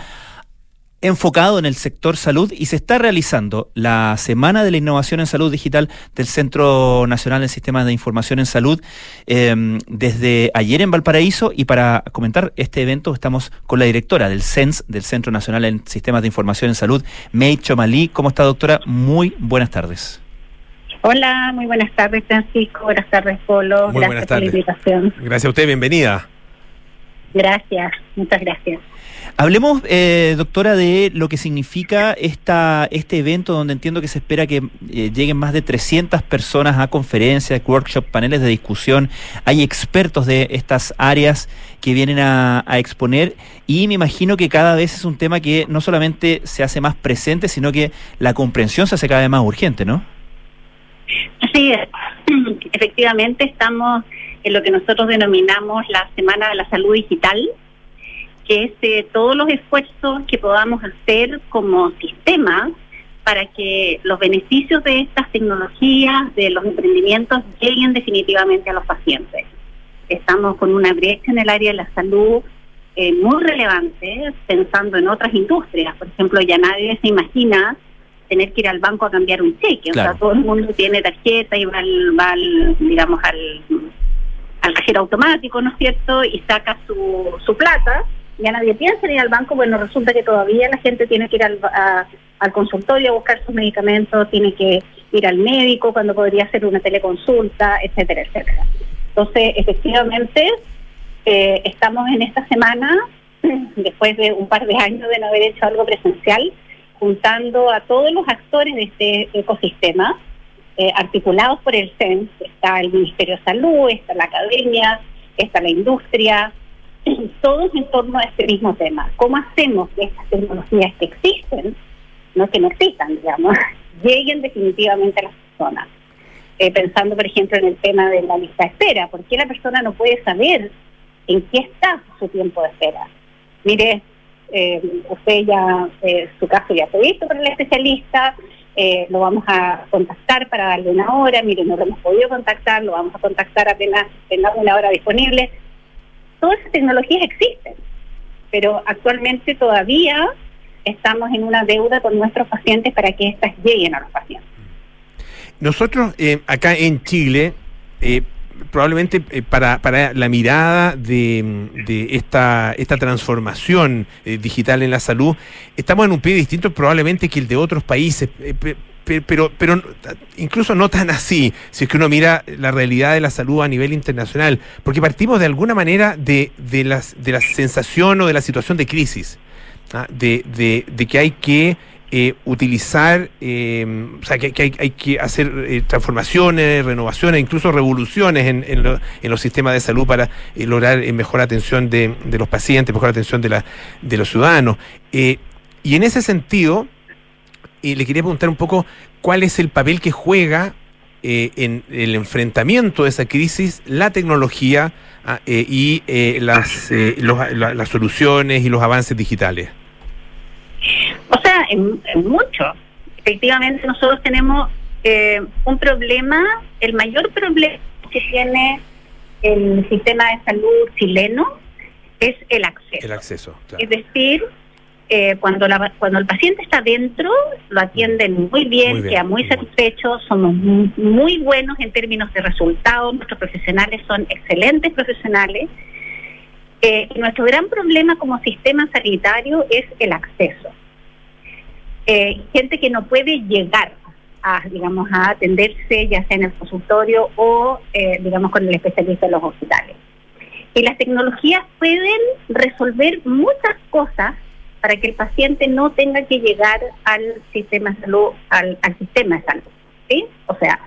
enfocado en el sector salud y se está realizando la Semana de la Innovación en Salud Digital del Centro Nacional en Sistemas de Información en Salud eh, desde ayer en Valparaíso y para comentar este evento estamos con la directora del CENS, del Centro Nacional en Sistemas de Información en Salud, May Chomalí. ¿Cómo está doctora? Muy buenas tardes. Hola, muy buenas tardes Francisco, buenas tardes Polo, Muy gracias buenas por tardes. la invitación. Gracias a usted, bienvenida. Gracias, muchas gracias. Hablemos, eh, doctora, de lo que significa esta, este evento donde entiendo que se espera que eh, lleguen más de 300 personas a conferencias, workshops, paneles de discusión. Hay expertos de estas áreas que vienen a, exponer y me imagino que cada vez es un tema que no solamente se hace más presente, sino que la comprensión se hace cada vez más urgente, ¿no? Es, [clears throat] efectivamente estamos en lo que nosotros denominamos la Semana de la Salud Digital, que es eh, todos los esfuerzos que podamos hacer como sistema para que los beneficios de estas tecnologías, de los emprendimientos, lleguen definitivamente a los pacientes. Estamos con una brecha en el área de la salud eh, muy relevante pensando en otras industrias. Por ejemplo, ya nadie se imagina tener que ir al banco a cambiar un cheque. O sea, todo el mundo tiene tarjeta y va, al, va al, digamos, al, al cajero automático, ¿no es cierto? Y saca su, su plata. Ya nadie piensa en ir al banco. Bueno, resulta que todavía la gente tiene que ir al, al consultorio a buscar sus medicamentos, tiene que ir al médico cuando podría hacer una teleconsulta, etcétera, etcétera. Entonces, efectivamente, eh, estamos en esta semana, [clears throat] después de un par de años de no haber hecho algo presencial, juntando a todos los actores de este ecosistema, eh, articulados por el CENS, está el Ministerio de Salud, está la academia, está la industria, todos en torno a este mismo tema. ¿Cómo hacemos que estas tecnologías que existen, no que no existan, digamos, [laughs] lleguen definitivamente a las personas? Eh, pensando, por ejemplo, en el tema de la lista de espera. ¿Por qué la persona no puede saber en qué está su tiempo de espera? Mire, eh, usted ya, eh, su caso ya fue visto por el especialista, lo vamos a contactar para darle una hora, mire, no lo hemos podido contactar, lo vamos a contactar apenas tenga una hora disponible. Todas esas tecnologías existen, pero actualmente todavía estamos en una deuda con nuestros pacientes para que éstas lleguen a los pacientes. Nosotros eh, acá en Chile, eh, probablemente eh, para, para la mirada de, de esta, esta transformación eh, digital en la salud, estamos en un pie distinto probablemente que el de otros países. Pe- pe- pero, pero incluso no tan así, si es que uno mira la realidad de la salud a nivel internacional, porque partimos de alguna manera de, de, las, de la sensación o de la situación de crisis, ¿ah? de, de, que hay que eh, utilizar, eh, o sea, que, que hay, que hacer eh, transformaciones, renovaciones, incluso revoluciones en, en, lo- en los sistemas de salud para eh, lograr eh, mejor atención de, de los pacientes, mejor atención de, la, de los ciudadanos. Y en ese sentido, eh, le quería preguntar un poco cuál es el papel que juega eh, en el enfrentamiento de esa crisis la tecnología ah, eh, y eh, las, eh, los- la- las soluciones y los avances digitales. O sea, en, en mucho. Efectivamente, nosotros tenemos eh, un problema, el mayor problema que tiene el sistema de salud chileno es el acceso. El acceso. Es decir, eh, cuando, la- cuando el paciente está dentro, lo atienden muy bien, Muy bien, queda muy satisfecho, somos mu- muy buenos en términos de resultados, nuestros profesionales son excelentes profesionales. Eh, y nuestro gran problema como sistema sanitario es el acceso. Eh, gente que no puede llegar a, digamos, a atenderse, ya sea en el consultorio o, eh, digamos, con el especialista de los hospitales. Y las tecnologías pueden resolver muchas cosas para que el paciente no tenga que llegar al sistema de salud, al, al sistema de salud. ¿sí? O sea,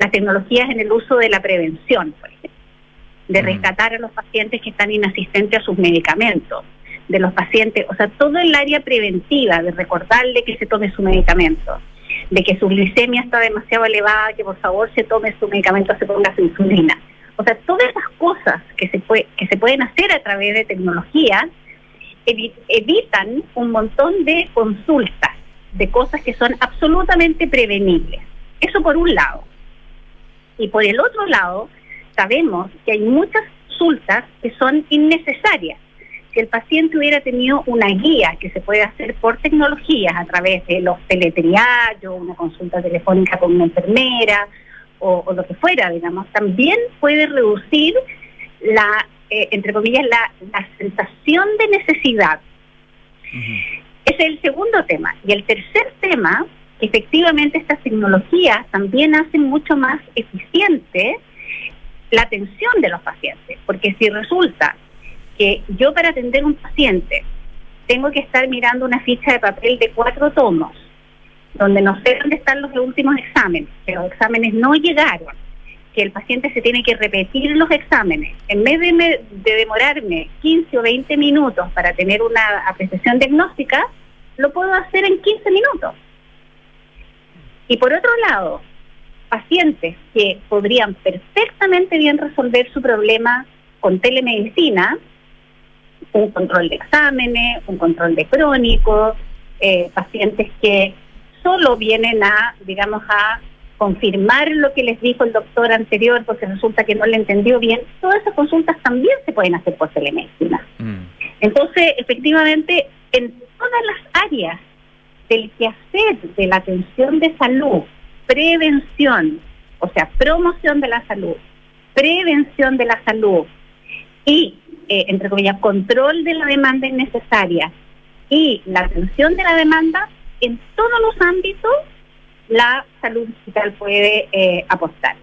las tecnologías en el uso de la prevención, por ejemplo, de rescatar a los pacientes que están inasistentes a sus medicamentos, de los pacientes, o sea, todo el área preventiva, de recordarle que se tome su medicamento, de que su glicemia está demasiado elevada, que por favor se tome su medicamento, se ponga su insulina. O sea, todas esas cosas que se, puede, que se pueden hacer a través de tecnología evi- evitan un montón de consultas, de cosas que son absolutamente prevenibles. Eso por un lado. Y por el otro lado, sabemos que hay muchas consultas que son innecesarias. Si el paciente hubiera tenido una guía que se puede hacer por tecnologías a través de los teletriallos, una consulta telefónica con una enfermera o, o lo que fuera, digamos, también puede reducir la, eh, entre comillas, la, la sensación de necesidad. Ese es el segundo tema. Y el tercer tema, que efectivamente estas tecnologías también hacen mucho más eficiente la atención de los pacientes. Porque si resulta que yo para atender un paciente tengo que estar mirando una ficha de papel de cuatro tomos, donde no sé dónde están los últimos exámenes, que los exámenes no llegaron, que el paciente se tiene que repetir los exámenes. En vez de, me- de demorarme 15 o 20 minutos para tener una apreciación diagnóstica, lo puedo hacer en 15 minutos. Y por otro lado, pacientes que podrían perfectamente bien resolver su problema con telemedicina, un control de exámenes, un control de crónico, eh, pacientes que solo vienen a, digamos, a confirmar lo que les dijo el doctor anterior porque resulta que no le entendió bien, todas esas consultas también se pueden hacer por telemedicina. Entonces, efectivamente, en todas las áreas del quehacer de la atención de salud, prevención, o sea, promoción de la salud, prevención de la salud y, eh, entre comillas, control de la demanda innecesaria y la atención de la demanda, en todos los ámbitos la salud digital puede eh, apostar.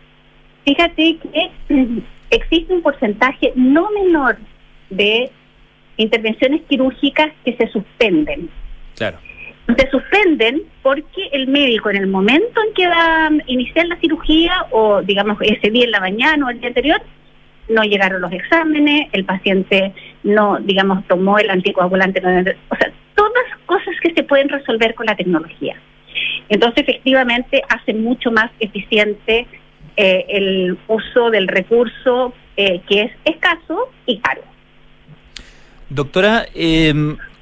Fíjate que [clears throat] existe un porcentaje no menor de intervenciones quirúrgicas que se suspenden. Claro. Se suspenden porque el médico en el momento en que va a iniciar la cirugía o digamos ese día en la mañana o el día anterior no llegaron los exámenes, el paciente no, digamos, tomó el anticoagulante, o sea, todas cosas que se pueden resolver con la tecnología. Entonces, efectivamente, hace mucho más eficiente eh, el uso del recurso eh, que es escaso y caro. Doctora, eh,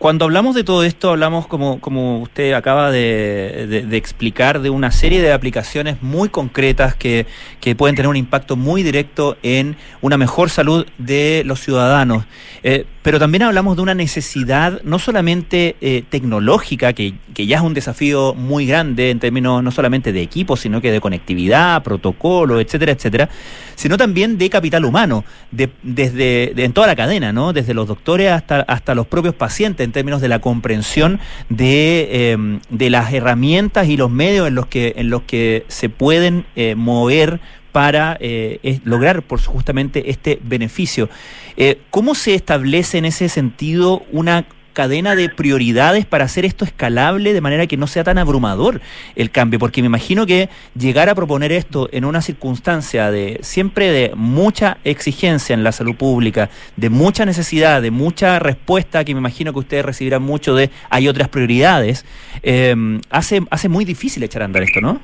cuando hablamos de todo esto, hablamos, como, como usted acaba de, explicar, de una serie de aplicaciones muy concretas que, que, pueden tener un impacto muy directo en una mejor salud de los ciudadanos. Eh, pero también hablamos de una necesidad no solamente eh, tecnológica, que, que, ya es un desafío muy grande en términos no solamente de equipos, sino que de conectividad, protocolo, etcétera, etcétera, sino también de capital humano, de, desde en toda la cadena, ¿no? Desde los doctores hasta, hasta los propios pacientes términos de la comprensión de, em, de las herramientas y los medios en los que, en los que se pueden eh, mover para eh, lograr por justamente este beneficio. Eh, ¿Cómo se establece en ese sentido una cadena de prioridades para hacer esto escalable de manera que no sea tan abrumador el cambio, porque me imagino que llegar a proponer esto en una circunstancia de siempre de mucha exigencia en la salud pública, de mucha necesidad, de mucha respuesta, que me imagino que ustedes recibirán mucho de hay otras prioridades, eh, hace, hace muy difícil echar a andar esto, ¿no?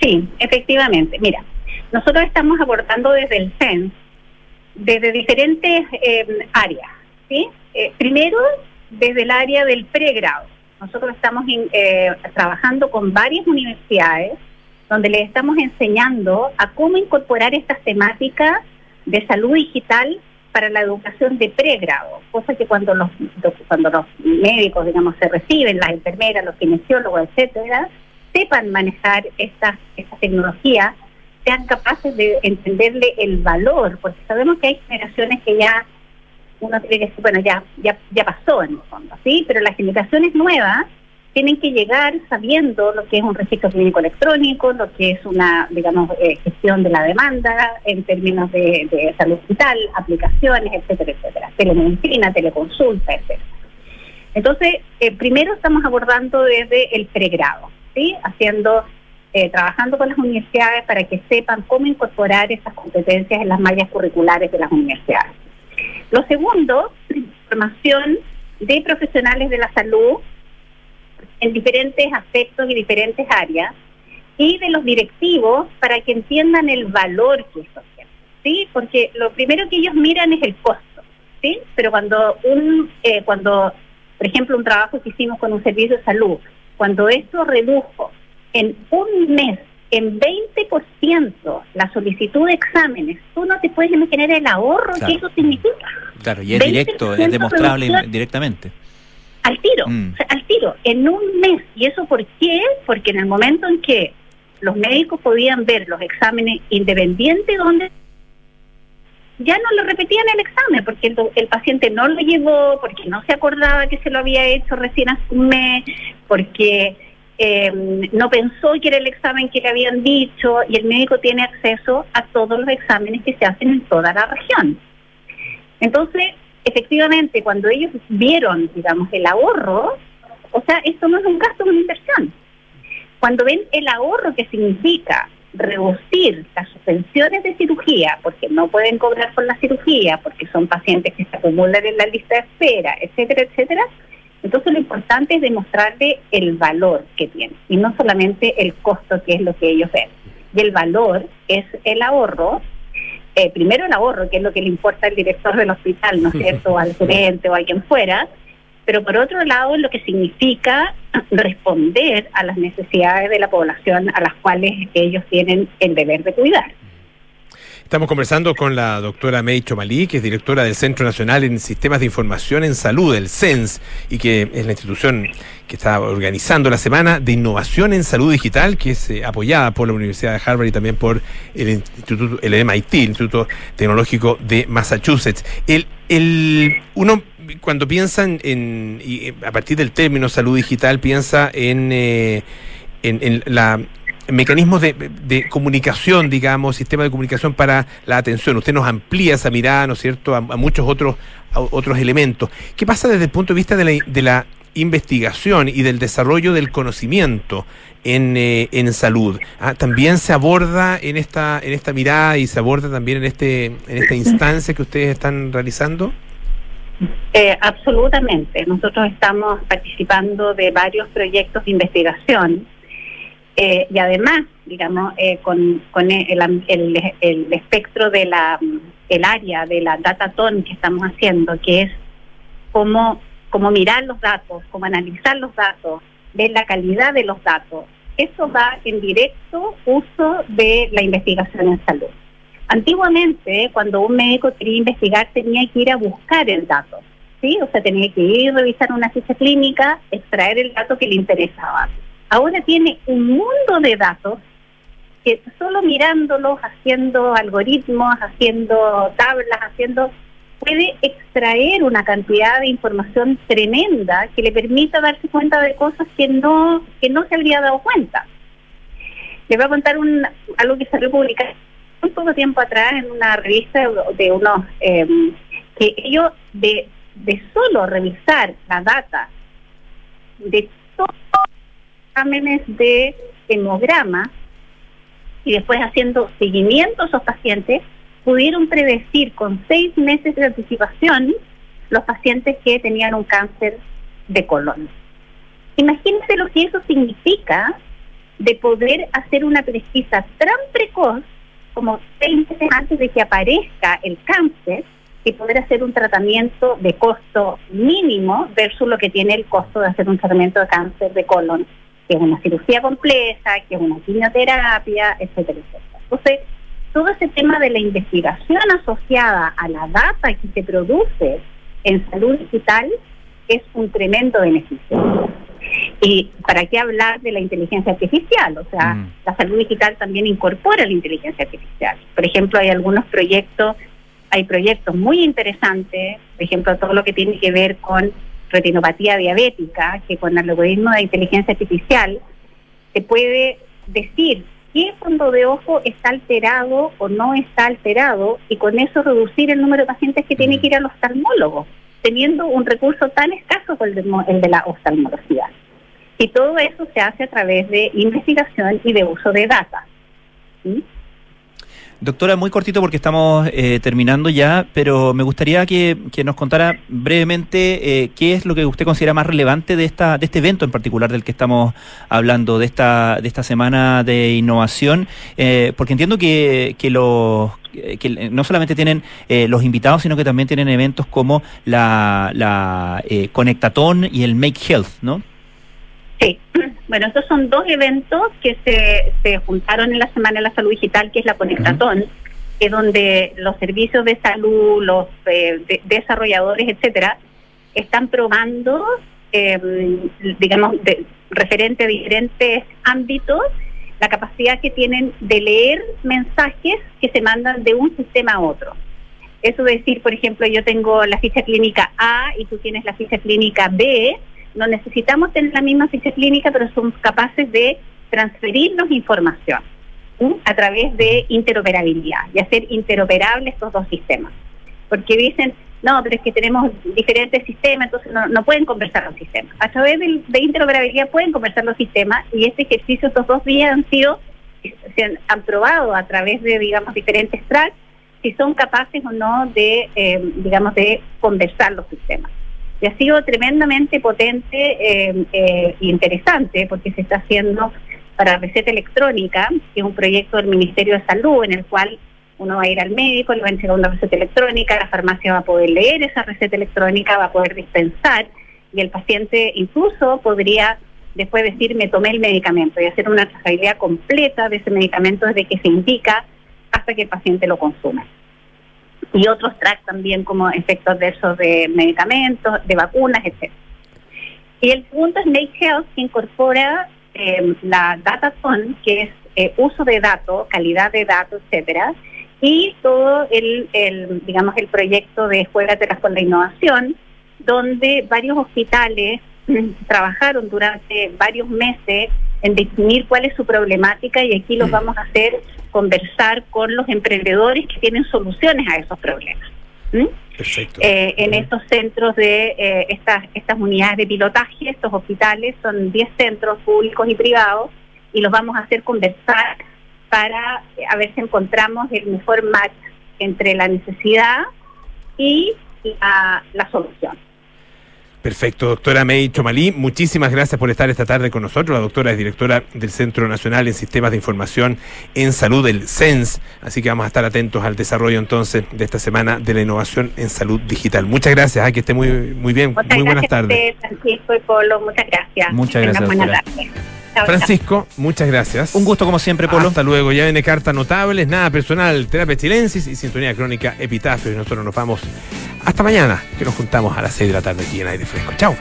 Sí, efectivamente. Mira, nosotros estamos abordando desde el CENS, desde diferentes eh, áreas, ¿sí? Eh, primero, desde el área del pregrado. Nosotros estamos eh, trabajando con varias universidades donde les estamos enseñando a cómo incorporar estas temáticas de salud digital para la educación de pregrado, cosa que cuando los, cuando los médicos, digamos, se reciben, las enfermeras, los kinesiólogos, etcétera, sepan manejar esta, esta tecnología, sean capaces de entenderle el valor, porque sabemos que hay generaciones que ya uno tiene que bueno, ya, ya, ya pasó en el fondo, ¿sí? Pero las generaciones nuevas tienen que llegar sabiendo lo que es un registro clínico electrónico, lo que es una, digamos, eh, gestión de la demanda en términos de, salud vital, aplicaciones, etcétera, etcétera, telemedicina, teleconsulta, etcétera. Entonces, eh, primero estamos abordando desde el pregrado, ¿sí? Haciendo, eh, trabajando con las universidades para que sepan cómo incorporar esas competencias en las mallas curriculares de las universidades. Lo segundo, formación de profesionales de la salud en diferentes aspectos y diferentes áreas y de los directivos para que entiendan el valor que eso tiene, ¿sí? Porque lo primero que ellos miran es el costo, ¿sí? Pero cuando un, eh, cuando, por ejemplo, un trabajo que hicimos con un servicio de salud, cuando esto redujo en un mes en 20% la solicitud de exámenes, tú no te puedes imaginar el ahorro que eso significa. Claro, y es directo, es demostrable directamente. Al tiro, mm. al tiro, en un mes. ¿Y eso por qué? Porque en el momento en que los médicos podían ver los exámenes independientes donde ya no lo repetían el examen porque el, el, paciente no lo llevó, porque no se acordaba que se lo había hecho recién hace un mes, porque eh, no pensó que era el examen que le habían dicho y el médico tiene acceso a todos los exámenes que se hacen en toda la región. Entonces, efectivamente, cuando ellos vieron, digamos, el ahorro, o sea, esto no es un gasto, es una inversión. Cuando ven el ahorro que significa reducir las suspensiones de cirugía, porque no pueden cobrar por la cirugía, porque son pacientes que se acumulan en la lista de espera, etcétera, etcétera, entonces lo importante es demostrarle el valor que tiene y no solamente el costo que es lo que ellos ven. Y el valor es el ahorro, eh, primero el ahorro, que es lo que le importa al director del hospital, ¿no es [laughs] cierto?, al gerente o a quien fuera, pero por otro lado lo que significa responder a las necesidades de la población a las cuales ellos tienen el deber de cuidar. Estamos conversando con la doctora May Chomalí, que es directora del Centro Nacional en Sistemas de Información en Salud, el CENS, y que es la institución que está organizando la Semana de Innovación en Salud Digital, que es eh, apoyada por la Universidad de Harvard y también por el Instituto, el MIT, el Instituto Tecnológico de Massachusetts. El, el, uno cuando piensa en, y a partir del término salud digital, piensa en, eh, en la mecanismos de, comunicación, digamos, sistema de comunicación para la atención. Usted nos amplía esa mirada, ¿no es cierto?, a, muchos otros, otros elementos. ¿Qué pasa desde el punto de vista de la, de la investigación y del desarrollo del conocimiento en, eh, en salud? ¿Ah? ¿También se aborda en esta, en esta mirada y se aborda también en, este, en esta instancia que ustedes están realizando? Eh, absolutamente. Nosotros estamos participando de varios proyectos de investigación eh, y además, digamos, eh, con, con el, el, el, espectro de la el área de la datatón que estamos haciendo, que es cómo, cómo mirar los datos, cómo analizar los datos, ver la calidad de los datos. Eso va en directo uso de la investigación en salud. Antiguamente, cuando un médico quería investigar, tenía que ir a buscar el dato, ¿sí? O sea, tenía que ir a revisar una ficha clínica, extraer el dato que le interesaba ahora tiene un mundo de datos que solo mirándolos, haciendo algoritmos, haciendo tablas, haciendo puede extraer una cantidad de información tremenda que le permita darse cuenta de cosas que no que no se habría dado cuenta. Les voy a contar un, algo que se publicado un poco tiempo atrás en una revista de, unos eh, que ellos de, de solo revisar la data de todos exámenes de hemograma y después haciendo seguimiento a esos pacientes, pudieron predecir con seis meses de anticipación los pacientes que tenían un cáncer de colon. Imagínense lo que eso significa de poder hacer una pesquisa tan precoz como seis meses antes de que aparezca el cáncer y poder hacer un tratamiento de costo mínimo versus lo que tiene el costo de hacer un tratamiento de cáncer de colon que es una cirugía compleja, que es una quimioterapia, etcétera, etcétera. Entonces, todo ese tema de la investigación asociada a la data que se produce en salud digital es un tremendo beneficio. Y para qué hablar de la inteligencia artificial, o sea, mm. la salud digital también incorpora la inteligencia artificial. Por ejemplo, hay algunos proyectos, hay proyectos muy interesantes, por ejemplo, todo lo que tiene que ver con retinopatía diabética, que con el algoritmo de inteligencia artificial se puede decir qué fondo de ojo está alterado o no está alterado y con eso reducir el número de pacientes que tiene que ir al oftalmólogo, teniendo un recurso tan escaso como el de, el de la oftalmología. Y todo eso se hace a través de investigación y de uso de data. ¿Sí? Doctora, muy cortito porque estamos eh, terminando ya, pero me gustaría que, que nos contara brevemente eh, qué es lo que usted considera más relevante de esta de este evento en particular del que estamos hablando, de esta de esta semana de innovación, eh, porque entiendo que, que los que no solamente tienen eh, los invitados, sino que también tienen eventos como la, la eh, Conectatón y el Make Health, ¿no? Sí, [clears throat] bueno, estos son dos eventos que se, se juntaron en la Semana de la Salud Digital, que es la Conectatón, que es donde los servicios de salud, los eh, de, desarrolladores, etcétera, están probando, eh, digamos, de, referente a diferentes ámbitos, la capacidad que tienen de leer mensajes que se mandan de un sistema a otro. Eso es decir, por ejemplo, yo tengo la ficha clínica A y tú tienes la ficha clínica B, no necesitamos tener la misma ficha clínica, pero somos capaces de transferirnos información a través de interoperabilidad y hacer interoperables estos dos sistemas. Porque dicen, no, pero es que tenemos diferentes sistemas, entonces no, no pueden conversar los sistemas. A través de, de, interoperabilidad pueden conversar los sistemas y este ejercicio estos dos días han sido, se han, probado a través de, digamos, diferentes tracks si son capaces o no de, eh, digamos, de conversar los sistemas y ha sido tremendamente potente eh, eh, e interesante porque se está haciendo para receta electrónica, que es un proyecto del Ministerio de Salud en el cual uno va a ir al médico, le va a entregar una receta electrónica, la farmacia va a poder leer esa receta electrónica, va a poder dispensar y el paciente incluso podría después decir me tomé el medicamento y hacer una trazabilidad completa de ese medicamento desde que se indica hasta que el paciente lo consume. Y otros tracks también como efectos adversos de medicamentos, de vacunas, etc. Y el segundo es Make Health, que incorpora eh, la DataTon, que es eh, uso de datos, calidad de datos, etcétera, y todo el, el, digamos, el proyecto de Juegatela con la Innovación, donde varios hospitales [clears throat] trabajaron durante varios meses en definir cuál es su problemática y aquí los vamos a hacer conversar con los emprendedores que tienen soluciones a esos problemas. ¿Mm? Perfecto. Eh, en estos centros de eh, estas, estas unidades de pilotaje, estos hospitales, son 10 centros públicos y privados, y los vamos a hacer conversar para eh, a ver si encontramos el mejor match entre la necesidad y la, la solución. Perfecto, doctora May Chomalí, muchísimas gracias por estar esta tarde con nosotros. La doctora es directora del Centro Nacional en Sistemas de Información en Salud, el CENS, así que vamos a estar atentos al desarrollo entonces de esta semana de la innovación en salud digital. Muchas gracias, ¿eh? que esté muy, muy bien, Muchas muy buenas gracias a tardes. Francisco y Polo, muchas gracias. Muchas gracias. Francisco, muchas gracias. Un gusto como siempre, Polo. Hasta luego, ya viene carta notables, nada personal, terapia chilensis y sintonía crónica epitafio. Y nosotros nos vamos hasta mañana, que nos juntamos a las 6 de la tarde aquí en aire fresco. Chao.